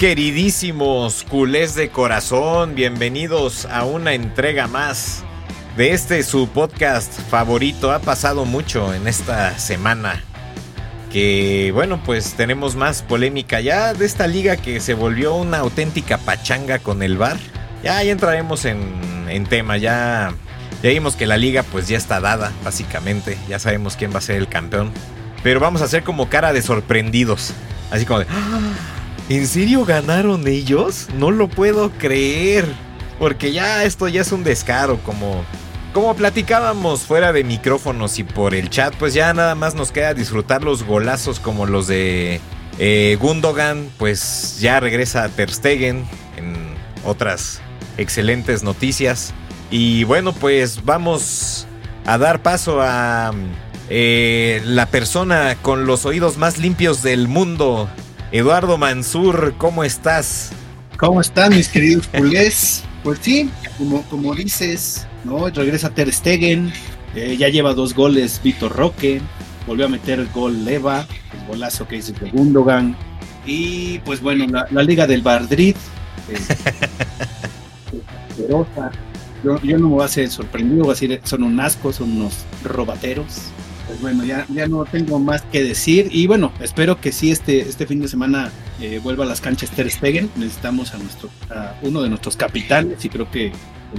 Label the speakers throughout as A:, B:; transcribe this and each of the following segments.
A: Queridísimos culés de corazón, bienvenidos a una entrega más de este su podcast favorito. Ha pasado mucho en esta semana. Que bueno, pues tenemos más polémica ya de esta liga que se volvió una auténtica pachanga con el bar. Ya, ya entraremos en, en tema, ya, ya vimos que la liga pues ya está dada, básicamente. Ya sabemos quién va a ser el campeón. Pero vamos a hacer como cara de sorprendidos. Así como de... ¡Ah! ¿En serio ganaron ellos? No lo puedo creer. Porque ya esto ya es un descaro, como, como platicábamos fuera de micrófonos y por el chat, pues ya nada más nos queda disfrutar los golazos como los de eh, Gundogan, pues ya regresa Ter Stegen en otras excelentes noticias. Y bueno, pues vamos a dar paso a eh, la persona con los oídos más limpios del mundo, Eduardo Mansur, ¿cómo estás?
B: ¿Cómo están mis queridos culés? Pues sí, como, como dices, ¿no? Regresa Ter Stegen, eh, ya lleva dos goles Vitor Roque, volvió a meter el gol Leva, el golazo que hizo de Gundogan. Y pues bueno, la, la Liga del Madrid. Eh, yo, yo no me voy a hacer sorprendido, voy a decir, son un asco, son unos robateros pues bueno, ya, ya no tengo más que decir. Y bueno, espero que sí este, este fin de semana eh, vuelva a las canchas Ter Stegen. Necesitamos a, nuestro, a uno de nuestros capitales y creo que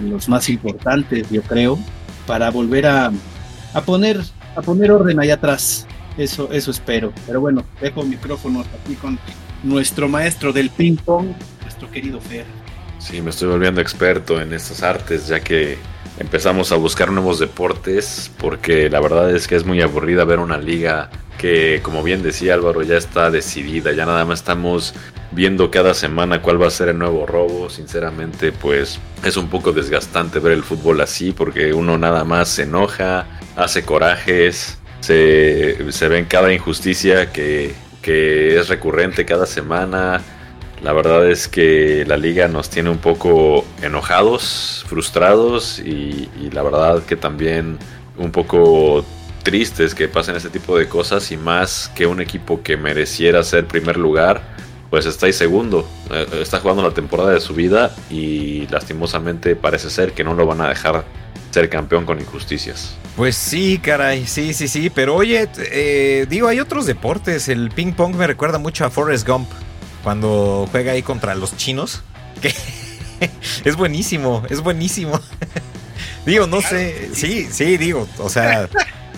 B: los más importantes, yo creo, para volver a, a, poner, a poner orden allá atrás. Eso, eso espero. Pero bueno, dejo micrófonos aquí con nuestro maestro del ping pong, nuestro querido Fer.
C: Sí, me estoy volviendo experto en estas artes, ya que empezamos a buscar nuevos deportes porque la verdad es que es muy aburrida ver una liga que como bien decía Álvaro ya está decidida, ya nada más estamos viendo cada semana cuál va a ser el nuevo robo, sinceramente pues es un poco desgastante ver el fútbol así porque uno nada más se enoja, hace corajes, se, se ve en cada injusticia que, que es recurrente cada semana, la verdad es que la liga nos tiene un poco enojados, frustrados y, la verdad que también un poco tristes que pasen este tipo de cosas y más que un equipo que mereciera ser primer lugar, pues está ahí segundo, eh, está jugando la temporada de su vida y lastimosamente parece ser que no lo van a dejar ser campeón con injusticias.
A: Pues sí, caray, sí, sí, sí, pero oye, eh, digo, hay otros deportes, el ping pong me recuerda mucho a Forrest Gump cuando juega ahí contra los chinos. Que es buenísimo, es buenísimo. digo, no sé, sí, sí, digo, o sea,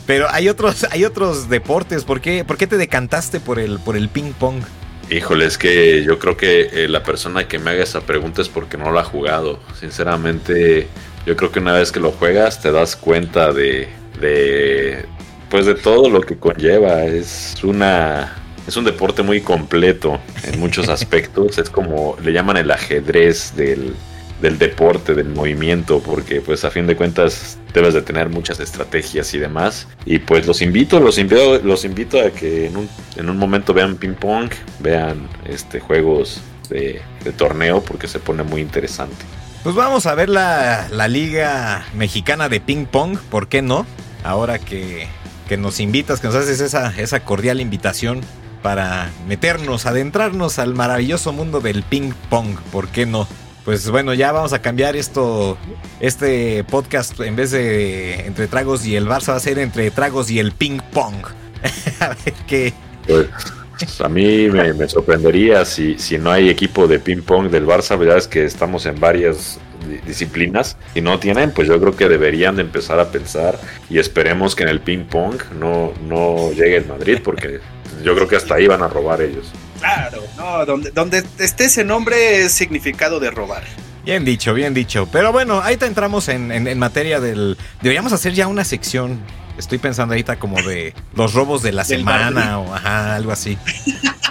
A: pero hay otros, hay otros deportes. ¿Por qué, por qué te decantaste por el, por el ping pong?
C: Híjole, es que yo creo que eh, la persona que me haga esa pregunta es porque no lo ha jugado. Sinceramente, yo creo que una vez que lo juegas te das cuenta de, de pues de todo lo que conlleva. Es una es un deporte muy completo en muchos aspectos. es como le llaman el ajedrez del, del, deporte, del movimiento, porque pues a fin de cuentas debes de tener muchas estrategias y demás. Y pues los invito, los invito, los invito a que en un, en un momento vean ping pong, vean este juegos de, torneo, porque se pone muy interesante.
A: Pues vamos a ver la, la liga mexicana de ping pong, ¿por qué no? Ahora que, que nos invitas, que nos haces esa, esa cordial invitación para meternos, adentrarnos al maravilloso mundo del ping pong, ¿por qué no? Pues bueno, ya vamos a cambiar esto, este podcast en vez de entre tragos y el Barça va a ser entre tragos y el ping pong. a ver qué.
C: Pues a mí me, sorprendería si, si, no hay equipo de ping pong del Barça, verdad es que estamos en varias disciplinas y no tienen, pues yo creo que deberían de empezar a pensar y esperemos que en el ping pong no, no llegue el Madrid porque yo creo que hasta ahí van a robar ellos.
B: Claro, no, donde, donde esté ese nombre es significado de robar.
A: Bien dicho, bien dicho. Pero bueno, ahí te entramos en, en, en, materia del... Deberíamos hacer ya una sección, estoy pensando ahorita como de los robos de la semana o ajá, algo así.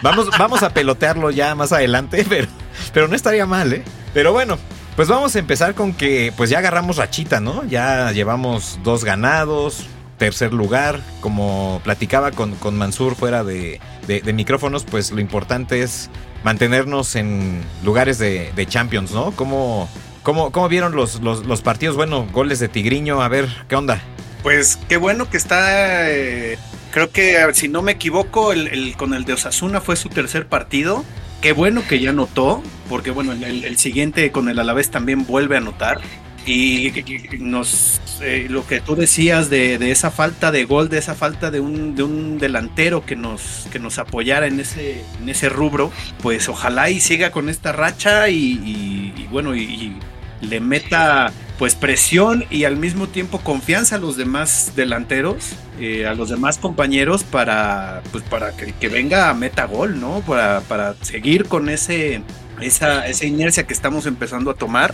A: Vamos, vamos a pelotearlo ya más adelante, pero, pero no estaría mal, ¿eh? Pero bueno, pues vamos a empezar con que pues ya agarramos rachita, ¿no? Ya llevamos dos ganados, tercer lugar. Como platicaba con, con Mansur fuera de, de, micrófonos, pues lo importante es mantenernos en lugares de, de Champions, ¿no? ¿Cómo, cómo, cómo vieron los, los, partidos? Bueno, goles de Tigriño, a ver, ¿qué onda?
B: Pues qué bueno que está... Eh, creo que, si no me equivoco, el, el, con el de Osasuna fue su tercer partido. qué bueno que ya anotó, porque bueno, el, siguiente con el Alavés también vuelve a anotar. Y nos eh, lo que tú decías de, esa falta de gol, de esa falta de un, de un delantero que nos, que nos apoyara en ese, en ese rubro, pues ojalá y siga con esta racha y, bueno, y, le meta pues presión y al mismo tiempo confianza a los demás delanteros, eh, a los demás compañeros para, pues para que, venga a meta gol, ¿no? Para, para seguir con ese, esa, esa inercia que estamos empezando a tomar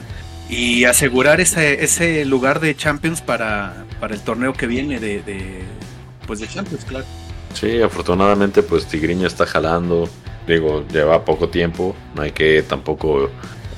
B: y asegurar ese, ese lugar de Champions para, para el torneo que viene de, pues de Champions, claro.
C: Sí, afortunadamente pues Tigriño está jalando, digo, lleva poco tiempo, no hay que tampoco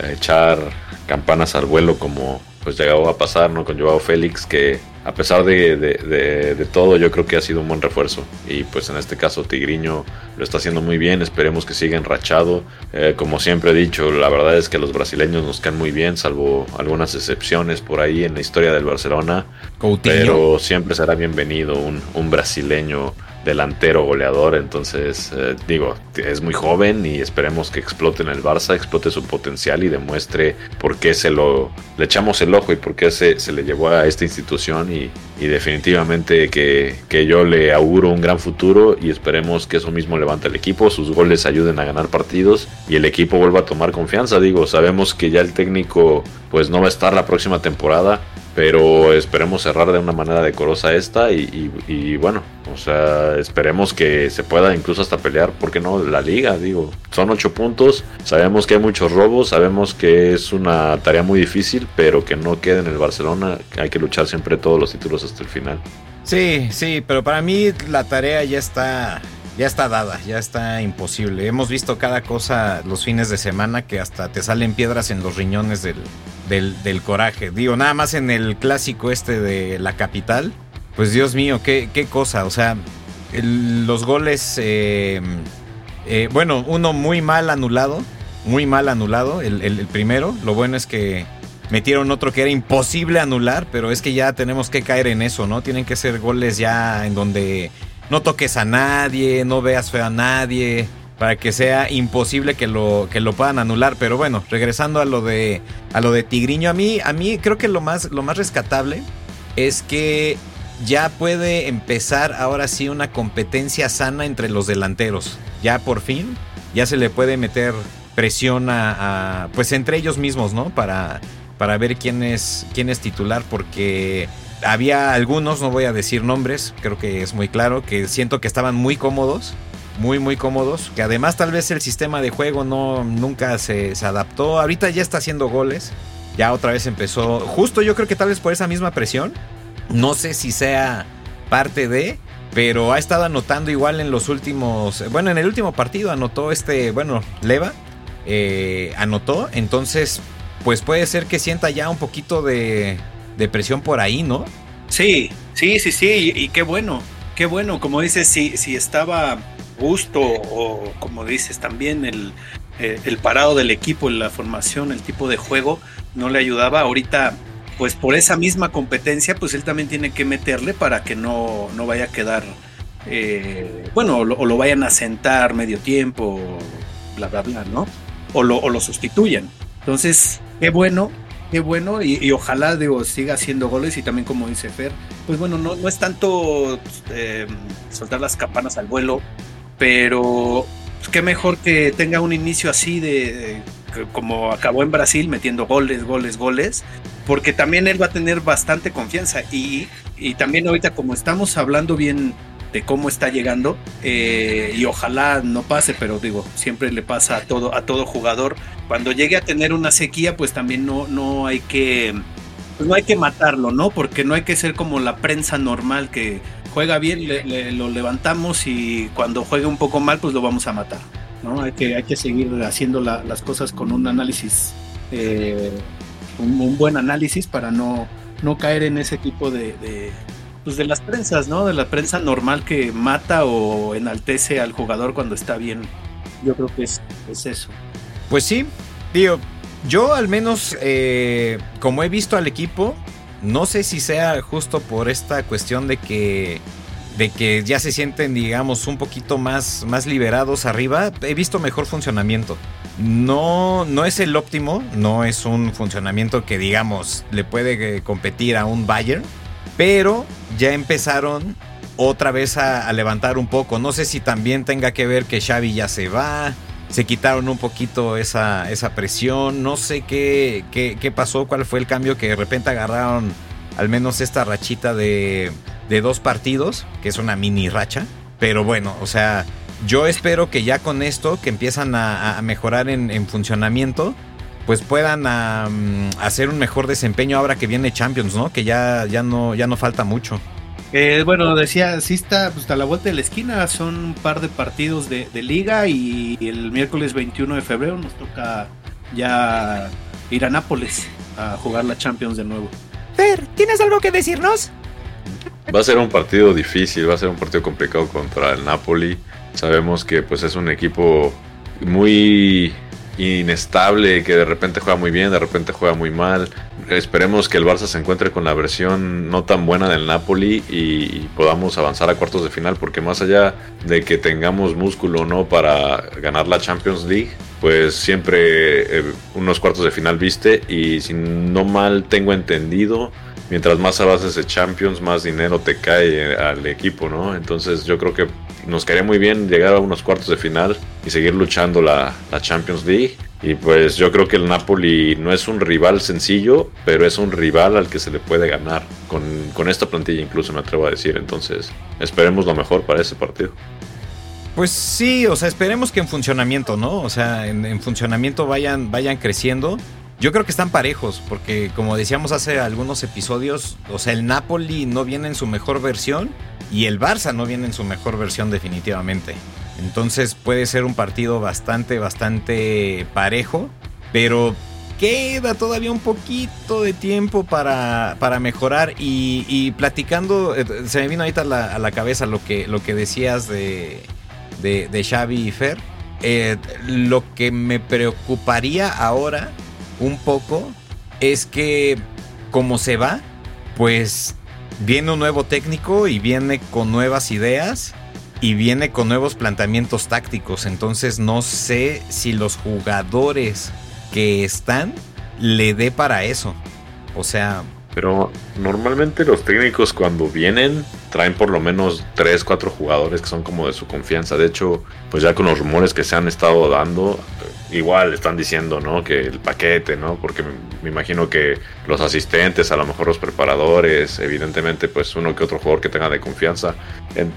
C: echar campanas al vuelo como pues llegó a pasar ¿no? con Joao Félix, que a pesar de, de, todo yo creo que ha sido un buen refuerzo. Y pues en este caso Tigriño lo está haciendo muy bien, esperemos que siga enrachado. Eh, como siempre he dicho, la verdad es que los brasileños nos caen muy bien, salvo algunas excepciones por ahí en la historia del Barcelona. Pero siempre será bienvenido un, un brasileño delantero goleador. Entonces, eh, digo, es muy joven y esperemos que explote en el Barça, explote su potencial y demuestre por qué se lo le echamos el ojo y por qué se, se le llevó a esta institución. Y, y definitivamente que, que, yo le auguro un gran futuro y esperemos que eso mismo levante el equipo, sus goles ayuden a ganar partidos y el equipo vuelva a tomar confianza. Digo, sabemos que ya el técnico pues no va a estar la próxima temporada pero esperemos cerrar de una manera decorosa esta y, bueno, o sea, esperemos que se pueda incluso hasta pelear, ¿por qué no? La liga, digo, son ocho puntos, sabemos que hay muchos robos, sabemos que es una tarea muy difícil, pero que no quede en el Barcelona, hay que luchar siempre todos los títulos hasta el final.
A: Sí, sí, pero para mí la tarea ya está ya está dada, ya está imposible. Hemos visto cada cosa los fines de semana que hasta te salen piedras en los riñones del, del, coraje. Digo, nada más en el clásico este de la capital. Pues Dios mío, qué, qué cosa. O sea, los goles, eh, eh, bueno, uno muy mal anulado, muy mal anulado, el, el, primero. Lo bueno es que metieron otro que era imposible anular, pero es que ya tenemos que caer en eso, ¿no? Tienen que ser goles ya en donde no toques a nadie, no veas feo a nadie para que sea imposible que lo, que lo puedan anular. Pero bueno, regresando a lo de, a lo de Tigriño, a mí, a mí creo que lo más, lo más rescatable es que ya puede empezar ahora sí una competencia sana entre los delanteros. Ya por fin, ya se le puede meter presión a, pues entre ellos mismos, ¿no? Para, para ver quién es, quién es titular, porque había algunos, no voy a decir nombres, creo que es muy claro, que siento que estaban muy cómodos muy muy cómodos, que además tal vez el sistema de juego no nunca se, adaptó, ahorita ya está haciendo goles, ya otra vez empezó, justo yo creo que tal vez por esa misma presión, no sé si sea parte de, pero ha estado anotando igual en los últimos, bueno en el último partido anotó este, bueno, Leva, eh, anotó, entonces pues puede ser que sienta ya un poquito de, de presión por ahí, ¿no?
B: Sí, sí, sí, sí, y, qué bueno, qué bueno, como dices, si, si estaba gusto o como dices también el, eh, el parado del equipo, la formación, el tipo de juego no le ayudaba. Ahorita pues por esa misma competencia pues él también tiene que meterle para que no, no vaya a quedar eh, bueno o lo, vayan a sentar medio tiempo bla bla bla no o lo, o lo sustituyan. Entonces qué bueno qué bueno y, ojalá digo siga haciendo goles y también como dice Fer pues bueno no, no es tanto eh, soltar las campanas al vuelo pero pues, qué mejor que tenga un inicio así de, como acabó en Brasil metiendo goles, goles, goles, porque también él va a tener bastante confianza y, y también ahorita como estamos hablando bien de cómo está llegando eh, y ojalá no pase, pero digo, siempre le pasa a todo, a todo jugador. Cuando llegue a tener una sequía, pues también no, no hay que pues no hay que matarlo, ¿no? Porque no hay que ser como la prensa normal que juega bien, lo levantamos y cuando juegue un poco mal, pues lo vamos a matar. ¿No? Hay, que, hay que seguir haciendo las cosas con un análisis, eh, un, buen análisis para no, no caer en ese tipo de, pues de las prensas, ¿no? De la prensa normal que mata o enaltece al jugador cuando está bien. Yo creo que es, es eso.
A: Pues sí, tío. Yo al menos, eh, como he visto al equipo, no sé si sea justo por esta cuestión de que de que ya se sienten, digamos, un poquito más, más liberados arriba, he visto mejor funcionamiento. No, no es el óptimo, no es un funcionamiento que, digamos, le puede eh, competir a un Bayern, pero ya empezaron otra vez a, levantar un poco. No sé si también tenga que ver que Xavi ya se va, se quitaron un poquito esa, esa presión, no sé qué, qué, qué pasó, cuál fue el cambio que de repente agarraron al menos esta rachita de, de dos partidos, que es una mini racha. Pero bueno, o sea, yo espero que ya con esto, que empiezan a, mejorar en, funcionamiento, pues puedan hacer un mejor desempeño ahora que viene Champions, ¿no? Que ya, ya, no, ya no falta mucho.
B: Eh, bueno, decía, sí está pues, a la vuelta de la esquina, son un par de partidos de, de, liga y el miércoles 21 de febrero nos toca ya ir a Nápoles a jugar la Champions de nuevo.
D: Fer, ¿tienes algo que decirnos?
C: Va a ser un partido difícil, va a ser un partido complicado contra el Napoli. Sabemos que pues es un equipo muy inestable, que de repente juega muy bien, de repente juega muy mal. Esperemos que el Barça se encuentre con la versión no tan buena del Napoli y, podamos avanzar a cuartos de final, porque más allá de que tengamos músculo o no para ganar la Champions League, pues siempre eh, unos cuartos de final viste y si no mal tengo entendido, mientras más avances de Champions, más dinero te cae al equipo, ¿no? Entonces yo creo que nos caería muy bien llegar a unos cuartos de final y seguir luchando la, Champions League. Y pues yo creo que el Napoli no es un rival sencillo, pero es un rival al que se le puede ganar. Con, con esta plantilla incluso me atrevo a decir. Entonces esperemos lo mejor para ese partido.
A: Pues sí, o sea, esperemos que en funcionamiento, ¿no? O sea, en, en funcionamiento vayan, vayan creciendo. Yo creo que están parejos, porque como decíamos hace algunos episodios, o sea, el Napoli no viene en su mejor versión y el Barça no viene en su mejor versión definitivamente. Entonces puede ser un partido bastante, bastante parejo, pero queda todavía un poquito de tiempo para, para mejorar y, platicando, eh, se me vino ahorita a la, cabeza lo que, lo que decías de, de, Xavi y Fer. Eh, lo que me preocuparía ahora un poco es que como se va, pues viene un nuevo técnico y viene con nuevas ideas y viene con nuevos planteamientos tácticos. Entonces no sé si los jugadores que están le dé para eso. O sea...
C: Pero normalmente los técnicos cuando vienen traen por lo menos 3, 4 jugadores que son como de su confianza. De hecho, pues ya con los rumores que se han estado dando, igual están diciendo, ¿no? Que el paquete, ¿no? Porque me, imagino que los asistentes, a lo mejor los preparadores, evidentemente, pues uno que otro jugador que tenga de confianza.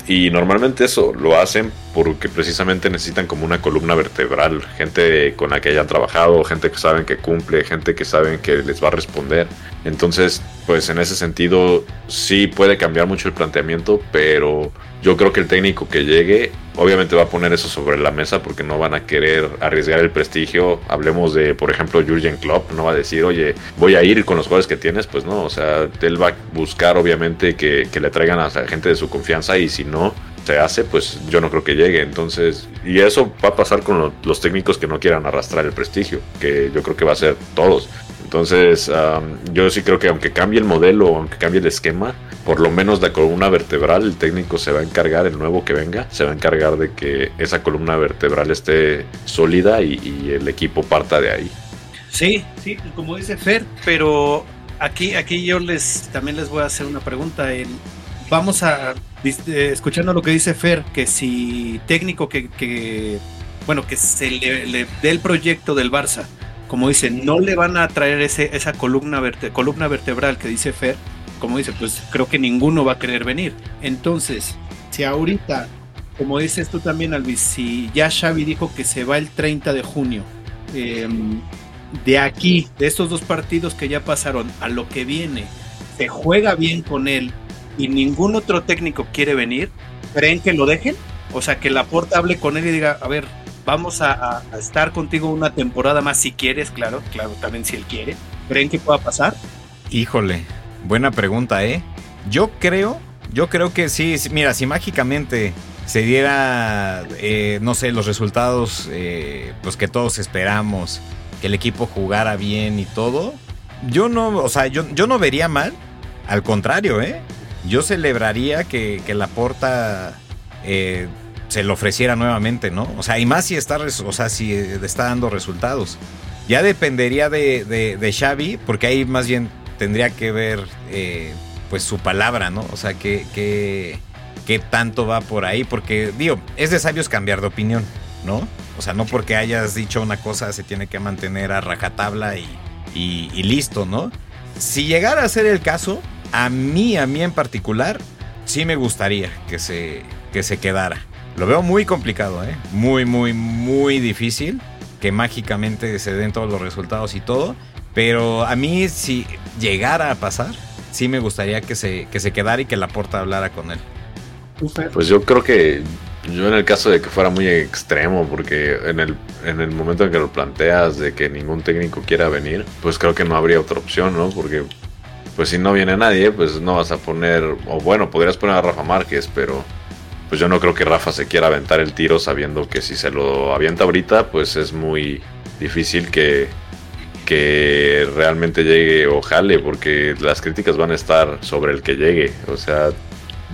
C: y normalmente eso lo hacen porque precisamente necesitan como una columna vertebral, gente con la que hayan trabajado, gente que saben que cumple, gente que saben que les va a responder. Entonces, pues en ese sentido sí puede cambiar mucho el planteamiento, pero yo creo que el técnico que llegue obviamente va a poner eso sobre la mesa porque no van a querer arriesgar el prestigio. Hablemos de, por ejemplo, Jurgen Klopp, no va a decir, oye, voy a ir con los jugadores que tienes, pues no, o sea, él va a buscar obviamente que, le traigan a la gente de su confianza y si no se hace, pues yo no creo que llegue. Entonces, y eso va a pasar con los técnicos que no quieran arrastrar el prestigio, que yo creo que va a ser todos. Entonces, yo sí creo que aunque cambie el modelo, aunque cambie el esquema, por lo menos la columna vertebral, el técnico se va a encargar, el nuevo que venga, se va a encargar de que esa columna vertebral esté sólida y, el equipo parta de ahí.
B: Sí, sí, como dice Fer, pero aquí, aquí yo les también les voy a hacer una pregunta. vamos a, eh, escuchando lo que dice Fer, que si técnico que, bueno, que se le dé el proyecto del Barça como dice, no le van a traer ese, esa columna, columna vertebral que dice Fer, como dice, pues creo que ninguno va a querer venir. Entonces, si ahorita, como dices tú también, Alvis, si ya Xavi dijo que se va el 30 de junio, em, de aquí, de estos dos partidos que ya pasaron, a lo que viene, se juega bien con él y ningún otro técnico quiere venir, ¿creen que lo dejen? O sea, que la porta hable con él y diga, a ver, Vamos a, estar contigo una temporada más si quieres, claro, claro, también si él quiere. ¿Creen que pueda pasar?
A: Híjole, buena pregunta, ¿eh? Yo creo, yo creo que sí, mira, si mágicamente se diera, eh, no sé, los resultados eh, pues que todos esperamos, que el equipo jugara bien y todo, yo no, o sea, yo, yo no vería mal, al contrario, ¿eh? yo celebraría que, que la porta eh, se lo ofreciera nuevamente, ¿no? O sea, y más si está, o sea, si está dando resultados. Ya dependería de, de, Xavi, porque ahí más bien tendría que ver eh, pues su palabra, ¿no? O sea, que, que, que, tanto va por ahí, porque digo, es de sabios cambiar de opinión, ¿no? O sea, no porque hayas dicho una cosa se tiene que mantener a rajatabla y, y, listo, ¿no? Si llegara a ser el caso, a mí, a mí en particular, sí me gustaría que se, que se quedara. Lo veo muy complicado, ¿eh? Muy, muy, muy difícil que mágicamente se den todos los resultados y todo. Pero a mí, si llegara a pasar, sí me gustaría que se, que se quedara y que la porta hablara con él.
C: Pues yo creo que yo en el caso de que fuera muy extremo, porque en el, en el momento en que lo planteas de que ningún técnico quiera venir, pues creo que no habría otra opción, ¿no? Porque pues si no viene nadie, pues no vas a poner, o bueno, podrías poner a Rafa Márquez, pero pues yo no creo que Rafa se quiera aventar el tiro sabiendo que si se lo avienta ahorita, pues es muy difícil que, que realmente llegue o jale, porque las críticas van a estar sobre el que llegue. O sea,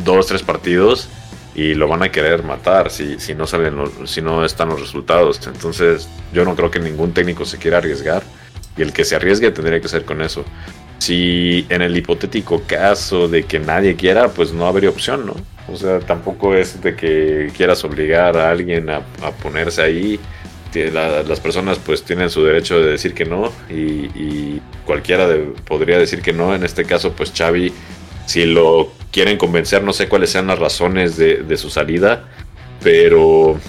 C: dos, tres partidos y lo van a querer matar si, si, no salen si no están los resultados. Entonces, yo no creo que ningún técnico se quiera arriesgar. Y el que se arriesgue tendría que ser con eso. Si en el hipotético caso de que nadie quiera, pues no habría opción, ¿no? O sea, tampoco es de que quieras obligar a alguien a, ponerse ahí. Las personas pues tienen su derecho de decir que no y, cualquiera podría decir que no. En este caso pues Xavi, si lo quieren convencer, no sé cuáles sean las razones de, su salida, pero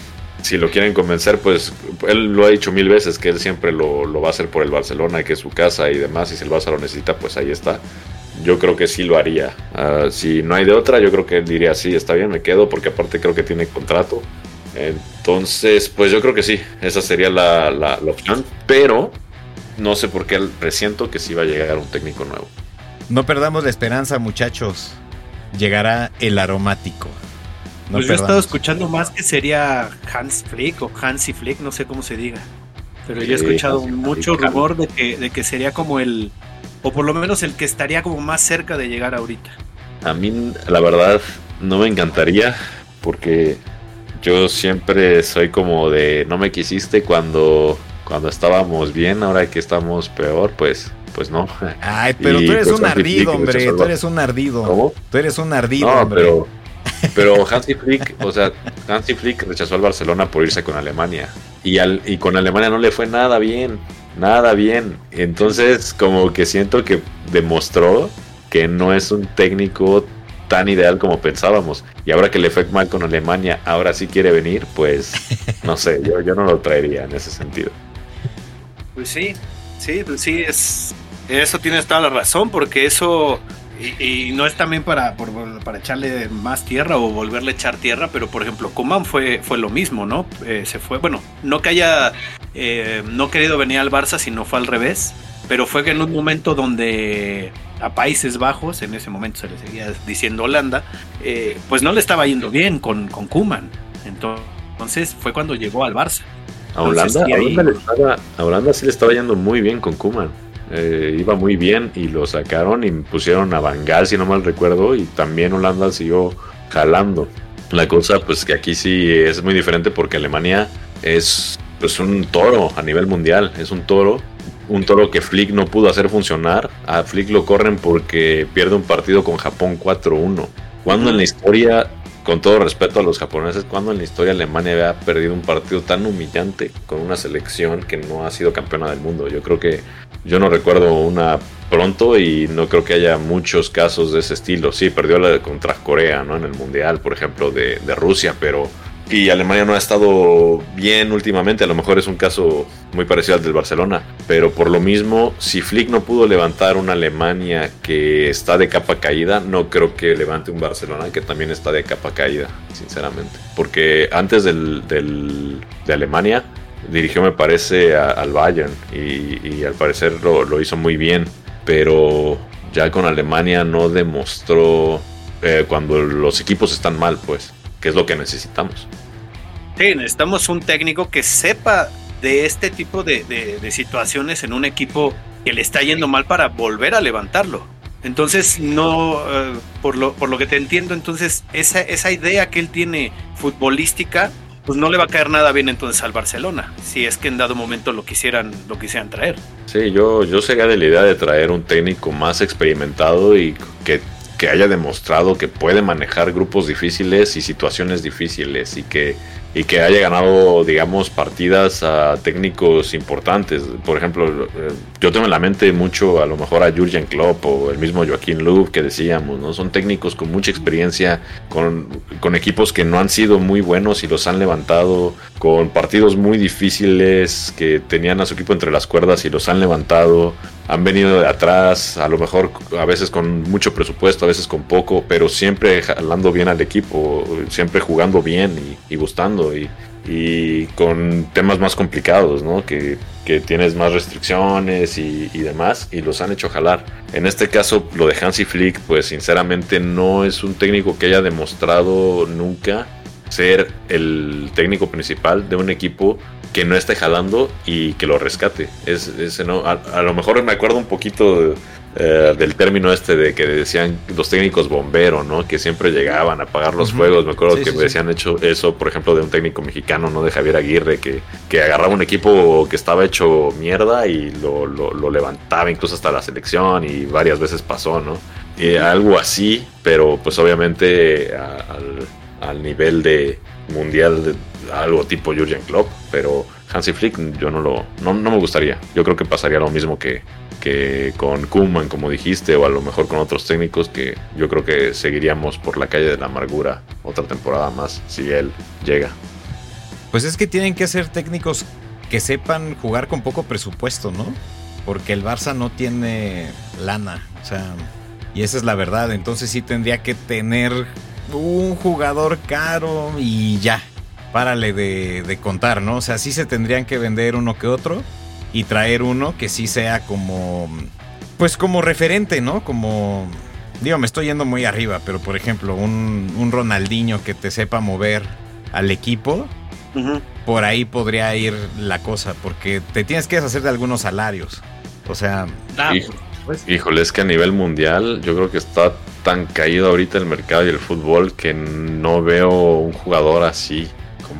C: si lo quieren convencer, pues él lo ha dicho mil veces que él siempre lo, lo, va a hacer por el Barcelona, que es su casa y demás, y si el Barça lo necesita, pues ahí está yo creo que sí lo haría. Ah, si no hay de otra, yo creo que diría sí, está bien, me quedo, porque aparte creo que tiene contrato. Entonces, pues yo creo que sí, esa sería la, la, opción. Pero no sé por qué presiento que sí va a llegar un técnico nuevo.
A: No perdamos la esperanza, muchachos. Llegará el aromático.
B: pues yo he estado escuchando más que sería Hans Flick o Hansi Flick, no sé cómo se diga. Pero yo he escuchado mucho rumor de que, de que sería como el, o por lo menos el que estaría como más cerca de llegar ahorita.
C: A mí, la verdad, no me encantaría porque yo siempre soy como de no me quisiste cuando, cuando estábamos bien, ahora que estamos peor, pues pues no.
A: Ay, pero tú eres pues un ardido, hombre, tú eres un ardido. ¿Cómo? Tú eres un ardido, no, hombre.
C: Pero, pero Hansi Flick, o sea, Hansi Flick rechazó al Barcelona por irse con Alemania. Y, al, y con Alemania no le fue nada bien nada bien. Entonces, como que siento que demostró que no es un técnico tan ideal como pensábamos. Y ahora que le fue mal con Alemania, ahora sí quiere venir, pues no sé, yo, yo no lo traería en ese sentido.
B: Pues sí, sí, pues sí, es, eso tienes toda la razón, porque eso y, no es también para, para echarle más tierra o volverle a echar tierra, pero por ejemplo, Kuman fue, fue lo mismo, ¿no? Eh, se fue, bueno, no que haya eh, no querido venir al Barça, sino fue al revés, pero fue que en un momento donde a Países Bajos, en ese momento se le seguía diciendo Holanda, eh, pues no le estaba yendo bien con, con Kuman. Entonces fue cuando llegó al Barça.
C: A Holanda, a Holanda sí le estaba yendo muy bien con Kuman. Eh, iba muy bien y lo sacaron y pusieron a Bangal, si no mal recuerdo, y también Holanda siguió jalando. La cosa, pues que aquí sí es muy diferente porque Alemania es pues un toro a nivel mundial, es un toro, un toro que Flick no pudo hacer funcionar. A Flick lo corren porque pierde un partido con Japón 4-1. Cuando en la historia con todo respeto a los japoneses, cuando en la historia Alemania había perdido un partido tan humillante con una selección que no ha sido campeona del mundo. Yo creo que yo no recuerdo una pronto y no creo que haya muchos casos de ese estilo. Sí, perdió la contra Corea, ¿no? En el Mundial, por ejemplo, de, de Rusia, pero y Alemania no ha estado bien últimamente. A lo mejor es un caso muy parecido al del Barcelona. Pero por lo mismo, si Flick no pudo levantar una Alemania que está de capa caída, no creo que levante un Barcelona que también está de capa caída, sinceramente. Porque antes del, de Alemania, dirigió, me parece, al Bayern. Y, al parecer lo, hizo muy bien. Pero ya con Alemania no demostró eh, cuando los equipos están mal, pues que es lo que necesitamos.
B: Sí, necesitamos un técnico que sepa de este tipo de, situaciones en un equipo que le está yendo mal para volver a levantarlo. Entonces, no, eh, por, lo, por lo que te entiendo, entonces esa, esa idea que él tiene futbolística, pues no le va a caer nada bien entonces al Barcelona, si es que en dado momento lo quisieran, lo quisieran traer.
C: Sí, yo, yo sería de la idea de traer un técnico más experimentado y que, que haya demostrado que puede manejar grupos difíciles y situaciones difíciles y que y que haya ganado, digamos, partidas a técnicos importantes. Por ejemplo, eh, yo tengo en la mente mucho a lo mejor a Jurgen Klopp o el mismo Joaquín Löw que decíamos, ¿no? Son técnicos con mucha experiencia, con, con equipos que no han sido muy buenos y los han levantado, con partidos muy difíciles que tenían a su equipo entre las cuerdas y los han levantado han venido de atrás, a lo mejor a veces con mucho presupuesto, a veces con poco, pero siempre jalando bien al equipo, siempre jugando bien y, gustando y, con temas más complicados, ¿no? Que, tienes más restricciones y, demás, y los han hecho jalar. En este caso, lo de Hansi Flick, pues sinceramente no es un técnico que haya demostrado nunca ser el técnico principal de un equipo que no esté jalando y que lo rescate. Es, no, a, lo mejor me acuerdo un poquito eh, del término este de que decían los técnicos bomberos, ¿no? Que siempre llegaban a apagar los fuegos. Me acuerdo que me decían hecho eso, por ejemplo, de un técnico mexicano, ¿no? De Javier Aguirre, que, que agarraba un equipo que estaba hecho mierda y lo, lo, levantaba incluso hasta la selección y varias veces pasó, ¿no? algo así, pero pues obviamente al, al nivel de mundial de, algo tipo Jurgen Klopp, pero Hansi Flick yo no lo no, me gustaría. Yo creo que pasaría lo mismo que, que con Kuman, como dijiste, o a lo mejor con otros técnicos que yo creo que seguiríamos por la calle de la amargura otra temporada más si él llega.
A: Pues es que tienen que ser técnicos que sepan jugar con poco presupuesto, ¿no? Porque el Barça no tiene lana, o sea, y esa es la verdad, entonces sí tendría que tener un jugador caro y ya, párale de, contar, ¿no? O sea, sí se tendrían que vender uno que otro y traer uno que sí sea como, pues como referente, ¿no? Como, digo, me estoy yendo muy arriba, pero por ejemplo, un, un Ronaldinho que te sepa mover al equipo, por ahí podría ir la cosa, porque te tienes que deshacer de algunos salarios. O sea...
C: Ah, pues. Híjole, es que a nivel mundial yo creo que está tan caído ahorita el mercado y el fútbol que no veo un jugador así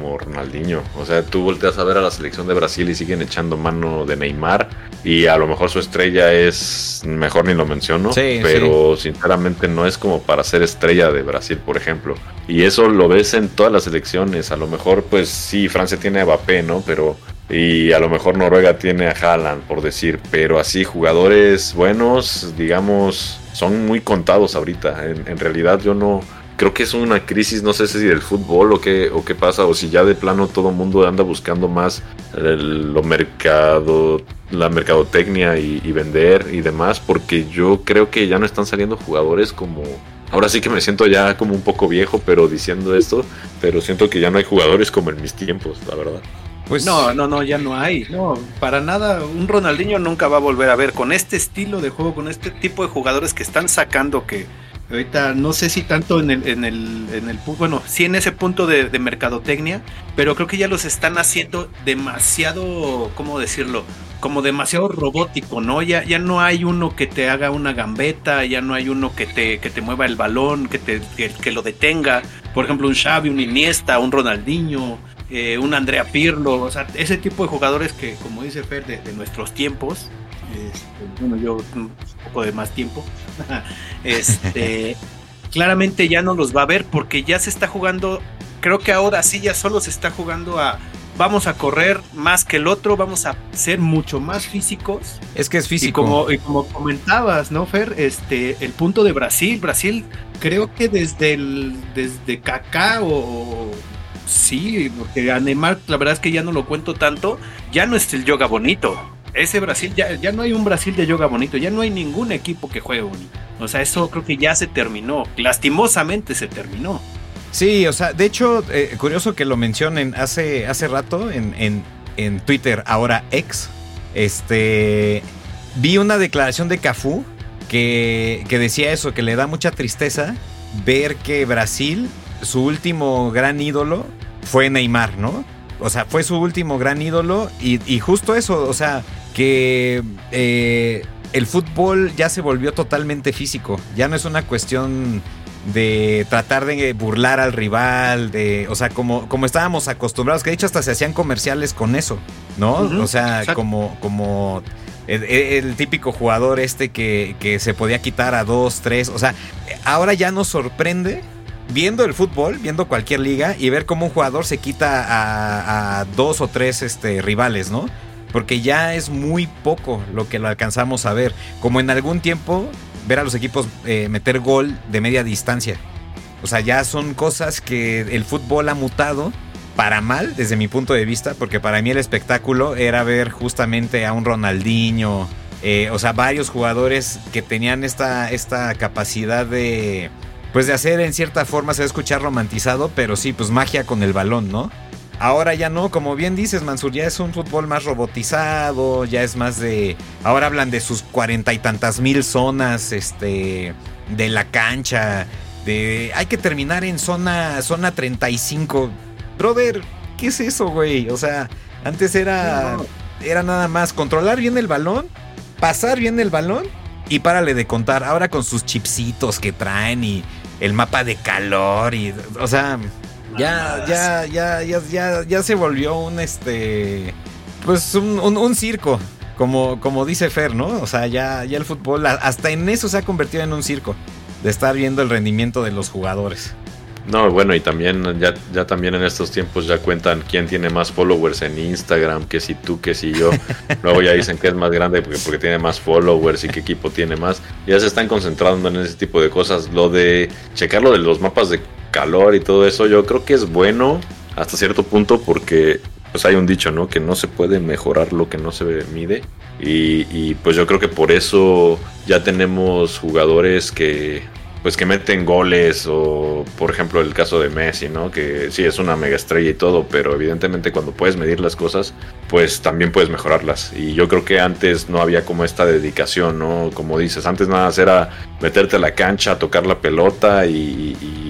C: como Ronaldinho. O sea, tú volteas a ver a la selección de Brasil y siguen echando mano de Neymar. Y a lo mejor su estrella es, mejor ni lo menciono, pero sinceramente no es como para ser estrella de Brasil, por ejemplo. Y eso lo ves en todas las selecciones. A lo mejor, pues sí, Francia tiene a Mbappé, ¿no? Pero y a lo mejor Noruega tiene a Haaland, por decir, pero así jugadores buenos, digamos, son muy contados ahorita. En, realidad yo no, creo que es una crisis, no sé si del fútbol o qué, o qué pasa, o si ya de plano todo el mundo anda buscando más lo mercado, la mercadotecnia y, y, vender y demás, porque yo creo que ya no están saliendo jugadores como... Ahora sí que me siento ya como un poco viejo, pero diciendo esto, pero siento que ya no hay jugadores como en mis tiempos, la verdad.
B: Pues no, no, no, ya no hay. No, para nada. Un Ronaldinho nunca va a volver a ver con este estilo de juego, con este tipo de jugadores que están sacando que Ahorita no sé si tanto en el, en el, en el bueno, sí en ese punto de, mercadotecnia, pero creo que ya los están haciendo demasiado, ¿cómo decirlo? Como demasiado robótico, ¿no? Ya, ya no hay uno que te haga una gambeta, ya no hay uno que te, que te mueva el balón, que, te, que, lo detenga. Por ejemplo, un Xavi, un Iniesta, un Ronaldinho, eh, un Andrea Pirlo, o sea, ese tipo de jugadores que, como dice Fer, de nuestros tiempos, este, bueno, yo un poco de más tiempo, este, claramente ya no los va a ver porque ya se está jugando, creo que ahora sí ya solo se está jugando a vamos a correr más que el otro, vamos a ser mucho más físicos.
A: Es que es físico.
B: Y como, y como comentabas, ¿no, Fer? Este, el punto de Brasil, Brasil, creo que desde el, desde Kaká o sí, porque a Neymar la verdad es que ya no lo cuento tanto, ya no es el yoga bonito ese Brasil, ya, ya no hay un Brasil de yoga bonito, ya no hay ningún equipo que juegue bonito. O sea, eso creo que ya se terminó, lastimosamente se terminó.
A: Sí, o sea, de hecho, eh, curioso que lo mencionen hace, hace rato en, en, en Twitter, ahora ex, este, vi una declaración de Cafú que, que decía eso, que le da mucha tristeza ver que Brasil, su último gran ídolo, fue Neymar, ¿no? O sea, fue su último gran ídolo y, y justo eso, o sea, que eh, el fútbol ya se volvió totalmente físico. Ya no es una cuestión de tratar de burlar al rival, de, o sea, como, como estábamos acostumbrados, que de hecho hasta se hacían comerciales con eso, ¿no? o sea, como, como el, típico jugador este que, que se podía quitar a dos, tres, o sea, ahora ya nos sorprende viendo el fútbol, viendo cualquier liga y ver cómo un jugador se quita a, a dos o tres este, rivales, ¿no? Porque ya es muy poco lo que lo alcanzamos a ver. Como en algún tiempo ver a los equipos eh, meter gol de media distancia. O sea, ya son cosas que el fútbol ha mutado para mal desde mi punto de vista, porque para mí el espectáculo era ver justamente a un Ronaldinho, eh, o sea, varios jugadores que tenían esta, esta capacidad de, pues de hacer en cierta forma, se va a escuchar romantizado, pero sí, pues magia con el balón, ¿no? Ahora ya no, como bien dices, Mansur, ya es un fútbol más robotizado, ya es más de. Ahora hablan de sus cuarenta y tantas mil zonas, este. de la cancha. De. Hay que terminar en zona. zona 35. Brother, ¿qué es eso, güey? O sea, antes era. Era nada más controlar bien el balón, pasar bien el balón y párale de contar. Ahora con sus chipsitos que traen y el mapa de calor y. O sea. Ya, ya, ya, ya, ya, ya se volvió un este. Pues un, circo. Como, como dice Fer, ¿no? O sea, ya, ya el fútbol, hasta en eso se ha convertido en un circo. De estar viendo el rendimiento de los jugadores.
C: No, bueno, y también, ya, ya también en estos tiempos ya cuentan quién tiene más followers en Instagram, que si tú, que si yo. Luego ya dicen que es más grande porque, porque tiene más followers y qué equipo tiene más. Ya se están concentrando en ese tipo de cosas. Lo de checar lo de los mapas de calor y todo eso, yo creo que es bueno hasta cierto punto porque pues hay un dicho, ¿no? Que no se puede mejorar lo que no se mide. Y, y, pues yo creo que por eso ya tenemos jugadores que pues que meten goles o por ejemplo el caso de Messi, ¿no? Que sí es una mega estrella y todo, pero evidentemente cuando puedes medir las cosas, pues también puedes mejorarlas. Y yo creo que antes no había como esta dedicación, ¿no? Como dices, antes nada más era meterte a la cancha, tocar la pelota y,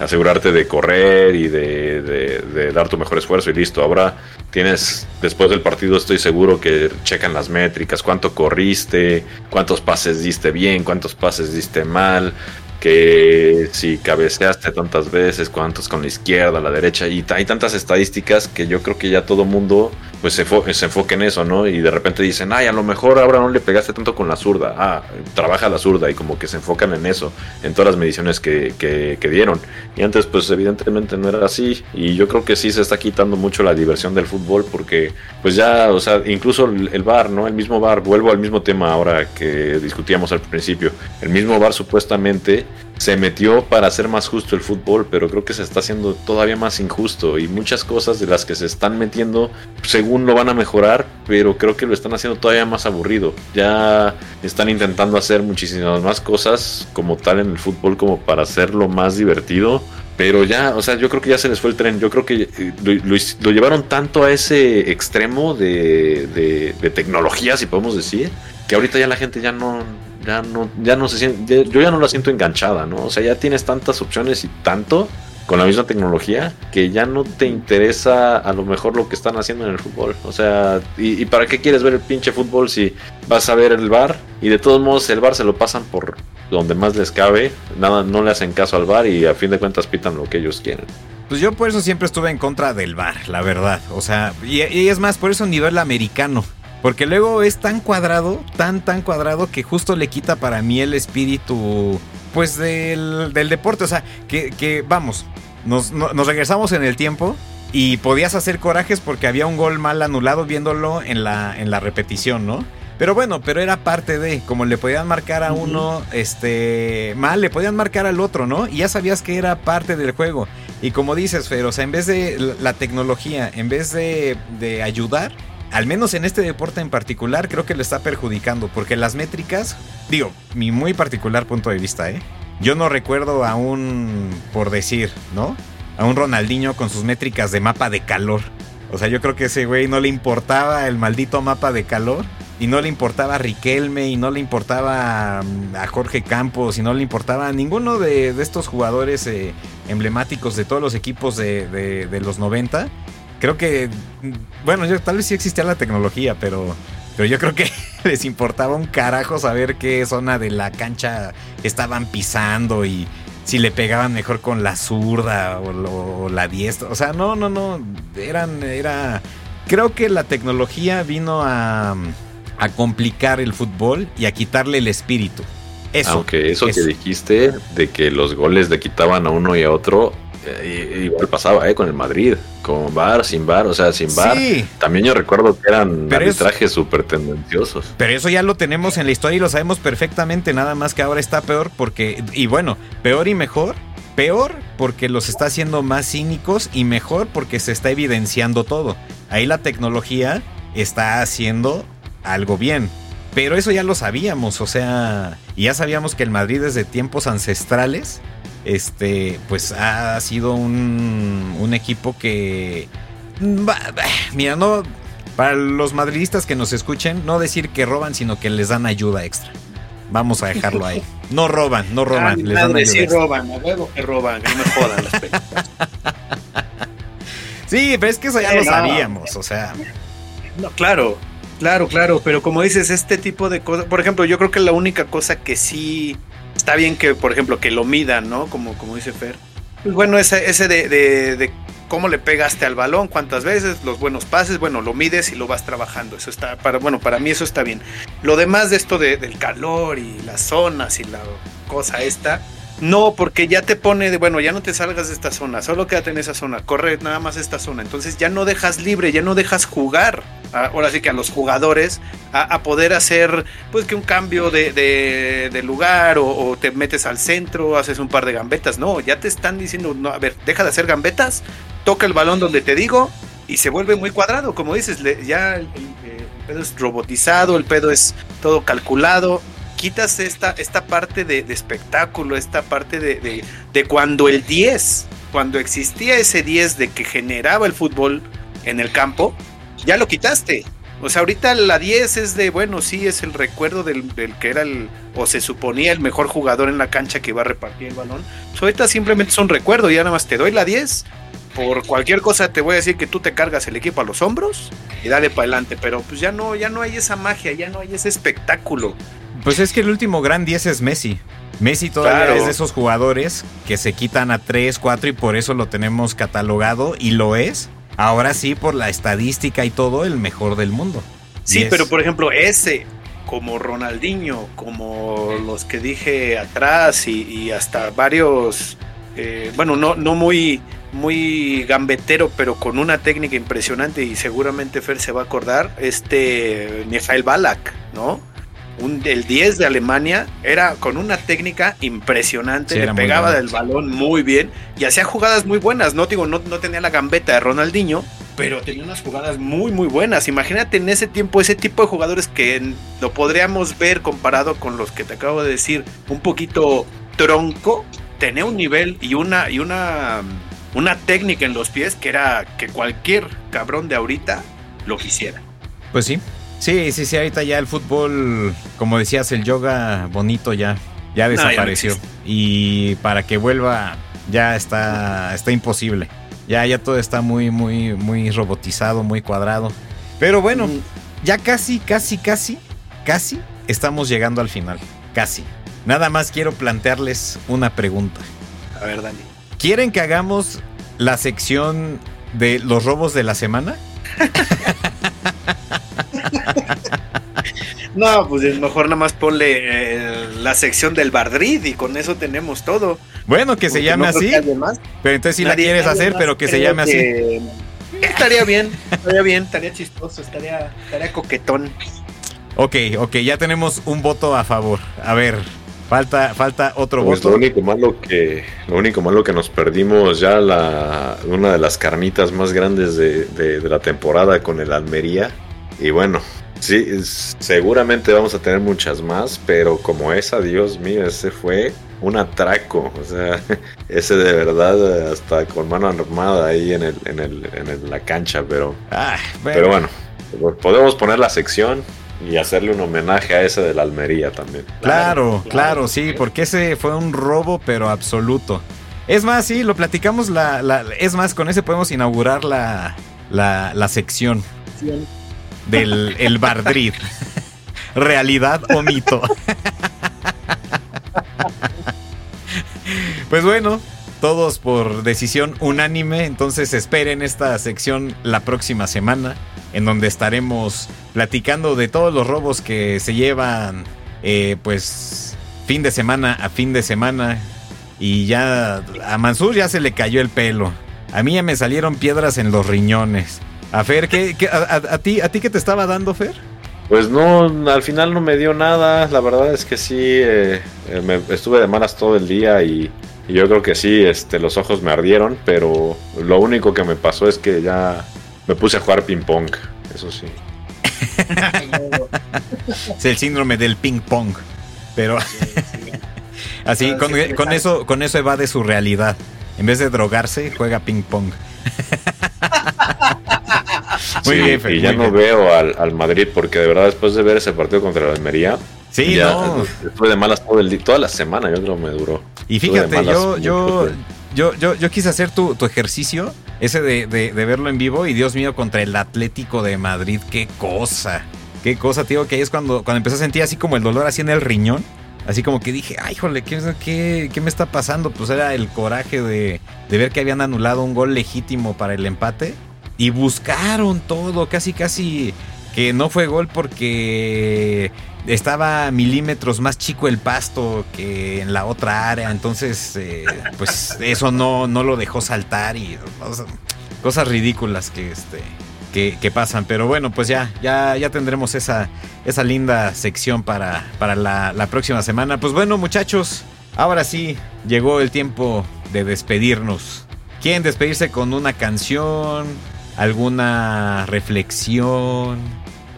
C: asegurarte de correr y de, dar tu mejor esfuerzo y listo. Ahora tienes, después del partido estoy seguro que checan las métricas, cuánto corriste, cuántos pases diste bien, cuántos pases diste mal, que si cabeceaste tantas veces, cuántos con la izquierda, la derecha, y hay tantas estadísticas que yo creo que ya todo mundo pues se, se enfoque en eso, ¿no? Y de repente dicen, ay, a lo mejor ahora no le pegaste tanto con la zurda, ah, trabaja la zurda y como que se enfocan en eso, en todas las mediciones que, que, dieron. Y antes pues evidentemente no era así, y yo creo que sí se está quitando mucho la diversión del fútbol porque pues ya, o sea, incluso el bar, ¿no? El mismo bar, vuelvo al mismo tema ahora que discutíamos al principio, el mismo bar supuestamente se metió para hacer más justo el fútbol, pero creo que se está haciendo todavía más injusto y muchas cosas de las que se están metiendo, según lo van a mejorar, pero creo que lo están haciendo todavía más aburrido. Ya están intentando hacer muchísimas más cosas como tal en el fútbol como para hacerlo más divertido. Pero ya, o sea, yo creo que ya se les fue el tren. Yo creo que eh, lo, llevaron tanto a ese extremo de, de, de tecnología, si podemos decir, que ahorita ya la gente ya no, ya no, ya no se siente, yo ya no la siento enganchada, ¿no? O sea, ya tienes tantas opciones y tanto con la misma tecnología que ya no te interesa a lo mejor lo que están haciendo en el fútbol. O sea, ¿y, para qué quieres ver el pinche fútbol si vas a ver el bar? Y de todos modos el bar se lo pasan por donde más les cabe, nada, no le hacen caso al bar y a fin de cuentas pitan lo que ellos quieren.
A: Pues yo por eso siempre estuve en contra del bar, la verdad. O sea, y, y es más, por eso a nivel americano. Porque luego es tan cuadrado, tan, tan cuadrado que justo le quita para mí el espíritu, pues, del, deporte. O sea, que, vamos, nos, regresamos en el tiempo y podías hacer corajes porque había un gol mal anulado viéndolo en la, en la repetición, ¿no? Pero bueno, pero era parte de, como le podían marcar a uno, este, mal, le podían marcar al otro, ¿no? Y ya sabías que era parte del juego. Y como dices, Fer, o sea, en vez de la tecnología, en vez de, de ayudar, al menos en este deporte en particular, creo que le está perjudicando, porque las métricas, digo, mi muy particular punto de vista, ¿eh? Yo no recuerdo a un, por decir, ¿no? A un Ronaldinho con sus métricas de mapa de calor. O sea, yo creo que ese güey no le importaba el maldito mapa de calor. Y no le importaba a Riquelme, y no le importaba mm, a Jorge Campos, y no le importaba a ninguno de, estos jugadores eh, emblemáticos de todos los equipos de, de los 90 creo que, bueno, yo, tal vez sí existía la tecnología, pero pero yo creo que les importaba un carajo saber qué zona de la cancha estaban pisando y si le pegaban mejor con la zurda o, la diestra. O sea, no, no, no. Eran, era. Creo que la tecnología vino a, a complicar el fútbol y a quitarle el espíritu.
C: Eso. Aunque eso, eso, que dijiste de que los goles le quitaban a uno y a otro, eh, igual pasaba eh, con el Madrid, con bar, sin bar, o sea, sin bar. También yo recuerdo que eran arbitrajes súper tendenciosos.
A: Pero eso ya lo tenemos en la historia y lo sabemos perfectamente, nada más que ahora está peor porque, y bueno, peor y mejor. Peor porque los está haciendo más cínicos y mejor porque se está evidenciando todo. Ahí la tecnología está haciendo algo bien. Pero eso ya lo sabíamos, o sea, ya sabíamos que el Madrid desde tiempos ancestrales este, pues ha sido un, un equipo que... Mira, no, para los madridistas que nos escuchen, no decir que roban, sino que les dan ayuda extra. Vamos a dejarlo ahí. No roban, no roban,
B: ah, les dan ayuda sí roban, a huevo que roban, no me jodan las
A: Sí, pero es que eso ya lo sabíamos, o sea.
B: No, claro, claro, claro, pero como dices, este tipo de cosas, por ejemplo, yo creo que la única cosa que sí está bien que, por ejemplo, que lo midan, ¿no? Como, como dice Fer. Pues bueno, ese, ese de, de, cómo le pegaste al balón, cuántas veces, los buenos pases, bueno, lo mides y lo vas trabajando. Eso está, para, bueno, para mí eso está bien. Lo demás de esto del calor y las zonas y la cosa esta, no, porque ya te pone de, bueno, ya no te salgas de esta zona, solo quédate en esa zona, corre nada más esta zona. Entonces ya no dejas libre, ya no dejas jugar. ahora sí que a los jugadores a, poder hacer, pues que un cambio de, lugar o, te metes al centro, haces un par de gambetas. No, ya te están diciendo, no, a ver, deja de hacer gambetas, toca el balón donde te digo y se vuelve muy cuadrado, como dices, ya el pedo es robotizado, el pedo es todo calculado quitas esta, esta parte de, espectáculo, esta parte de, de, cuando el 10, cuando existía ese 10 de que generaba el fútbol en el campo, ya lo quitaste. O sea, ahorita la 10 es de, bueno, sí, es el recuerdo del, que era el, o se suponía el mejor jugador en la cancha que iba a repartir el balón. Pues ahorita simplemente es un recuerdo, ya nada más te doy la 10. Por cualquier cosa te voy a decir que tú te cargas el equipo a los hombros y dale para adelante, pero pues ya no, ya no hay esa magia, ya no hay ese espectáculo.
A: Pues es que el último gran 10 es Messi. Messi todavía es de esos jugadores que se quitan a 3, 4 y por eso lo tenemos catalogado y lo es. Ahora sí, por la estadística y todo, el mejor del mundo.
B: Sí, pero por ejemplo, ese, como Ronaldinho, como los que dije atrás y, hasta varios, eh, bueno, no, no muy, muy gambetero, pero con una técnica impresionante y seguramente Fer se va a acordar, este Mijail Balak, ¿no? El 10 de Alemania era con una técnica impresionante, le pegaba del balón muy bien y hacía jugadas muy buenas. No digo, no, no tenía la gambeta de Ronaldinho, pero tenía unas jugadas muy, muy buenas. Imagínate en ese tiempo ese tipo de jugadores que lo podríamos ver comparado con los que te acabo de decir, un poquito tronco, tenía un nivel y una, y una, una técnica en los pies que era que cualquier cabrón de ahorita lo quisiera.
A: Pues sí, Sí, sí, sí, ahorita ya el fútbol, como decías, el yoga bonito ya, ya desapareció. y para que vuelva, ya está, está imposible. Ya, ya todo está muy, muy, muy robotizado, muy cuadrado. Pero bueno, mm. ya casi, casi, casi, casi estamos llegando al final. Casi. Nada más quiero plantearles una pregunta.
B: A ver, Dani.
A: ¿Quieren que hagamos la sección de los robos de la semana?
B: no, pues mejor nada más ponle eh, la sección del Bardrid y con eso tenemos todo.
A: Bueno, que se llame así. Pero entonces si la quieres hacer, pero que se llame así.
B: Estaría bien, estaría bien, estaría chistoso, estaría, estaría coquetón.
A: Ok, ok, ya tenemos un voto a favor. A ver, Falta, falta otro
C: pues
A: voto.
C: Lo único malo que, lo único malo que nos perdimos ya la, una de las carnitas más grandes de, de, la temporada con el Almería. Y bueno, sí, seguramente vamos a tener muchas más, pero como esa, Dios mío, ese fue un atraco. O sea, ese de verdad hasta con mano armada ahí en, el, en, el, en la cancha, pero, ah, pero bueno, podemos poner la sección y hacerle un homenaje a ese de la Almería también.
A: Claro, claro, sí, porque ese fue un robo, pero absoluto. Es más, sí, lo platicamos, la, es más, con ese podemos inaugurar la, la, sección. Del el Bardrid. ¿Realidad o mito? pues bueno, todos por decisión unánime, entonces esperen esta sección la próxima semana, en donde estaremos platicando de todos los robos que se llevan, eh, pues, fin de semana a fin de semana. Y ya a Mansur ya se le cayó el pelo. A mí ya me salieron piedras en los riñones. A Fer, ¿qué, a, ti, ¿a ti qué te estaba dando, Fer?
C: Pues no, al final no me dio nada. La verdad es que sí, eh, eh, me, estuve de malas todo el día y, yo creo que sí, este, los ojos me ardieron, pero lo único que me pasó es que ya me puse a jugar ping pong, eso sí.
A: es el síndrome del ping pong, pero así con, con eso con eso evade su realidad. En vez de drogarse, juega ping pong.
C: muy bien, Y ya no veo al, Madrid porque de verdad después de ver ese partido contra la Almería,
A: sí, no.
C: fue de malas todo el día, toda la semana, yo creo me duró.
A: Y fíjate, yo, yo, yo, yo, yo, quise hacer tu, ejercicio, ese de, de, verlo en vivo, y Dios mío, contra el Atlético de Madrid, qué cosa. Qué cosa, tío, que ahí es cuando, cuando empecé a sentir así como el dolor así en el riñón. Así como que dije, ay, jole, ¿qué, qué, me está pasando? Pues era el coraje de, de, ver que habían anulado un gol legítimo para el empate. Y buscaron todo, casi, casi que no fue gol porque estaba milímetros más chico el pasto que en la otra área. Entonces, eh, pues eso no, no lo dejó saltar y cosas ridículas que este que, pasan. Pero bueno, pues ya, ya, ya tendremos esa, esa linda sección para, para la, la próxima semana. Pues bueno, muchachos, ahora sí llegó el tiempo de despedirnos. ¿Quieren despedirse con una canción? ¿Alguna reflexión?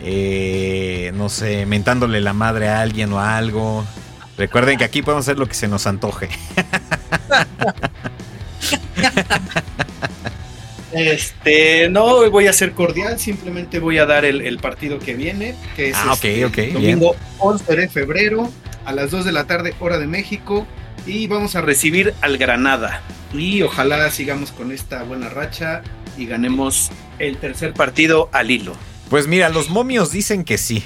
A: Eh, no sé, mentándole la madre a alguien o algo. Recuerden que aquí podemos hacer lo que se nos antoje.
B: Este, no voy a ser cordial, simplemente voy a dar el, partido que viene, que es
A: ah,
B: este, domingo 11 de febrero a las 2 de la tarde, hora de México, y vamos a recibir al Granada. Y ojalá sigamos con esta buena racha y ganemos el tercer partido al hilo.
A: Pues mira, los momios dicen que sí,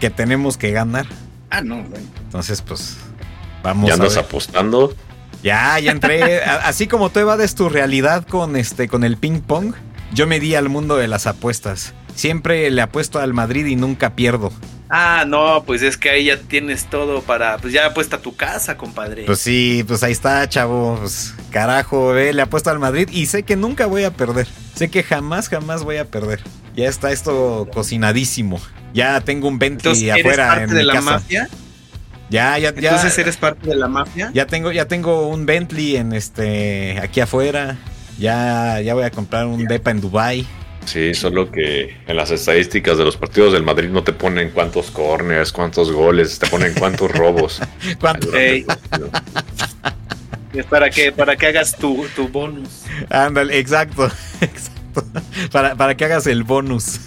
A: que tenemos que ganar.
B: Ah, no, bueno.
A: Entonces, pues, vamos
C: ¿Ya andas apostando?
A: Ya, ya entré. Así como tú evades tu realidad con este, con el ping pong, yo me di al mundo de las apuestas. Siempre le apuesto al Madrid y nunca pierdo.
B: Ah, no, pues es que ahí ya tienes todo para. Pues ya apuesta tu casa, compadre.
A: Pues sí, pues ahí está, chavo. Pues, carajo, ve, le apuesto al Madrid y sé que nunca voy a perder. Sé que jamás, jamás voy a perder. Ya está esto cocinadísimo. Ya tengo un Bentley afuera en de la mafia? Ya, ya, ya.
B: Entonces eres parte de la mafia.
A: Ya tengo, ya tengo un Bentley en este aquí afuera. Ya, ya voy a comprar un depa en Dubai.
C: Sí, solo que en las estadísticas de los partidos del Madrid no te ponen cuántos corners, cuántos goles, te ponen cuántos robos.
B: ¿Cuántos? Es para que, para que hagas tu, tu bonus.
A: Ándale, exacto, exacto. Para, para que hagas el bonus.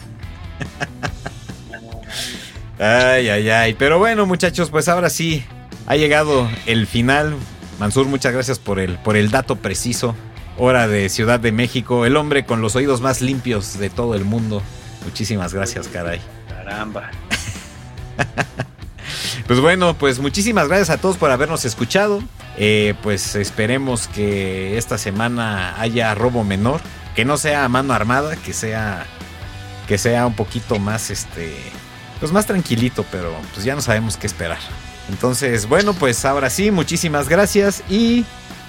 A: Ay, ay, ay. Pero bueno, muchachos, pues ahora sí ha llegado el final. Mansur, muchas gracias por el, por el dato preciso. Hora de Ciudad de México, el hombre con los oídos más limpios de todo el mundo. Muchísimas gracias, caray.
B: Caramba.
A: pues bueno, pues muchísimas gracias a todos por habernos escuchado. Eh, pues esperemos que esta semana haya robo menor, que no sea a mano armada, que sea que sea un poquito más este pues más tranquilito, pero pues ya no sabemos qué esperar. Entonces, bueno, pues ahora sí, muchísimas gracias y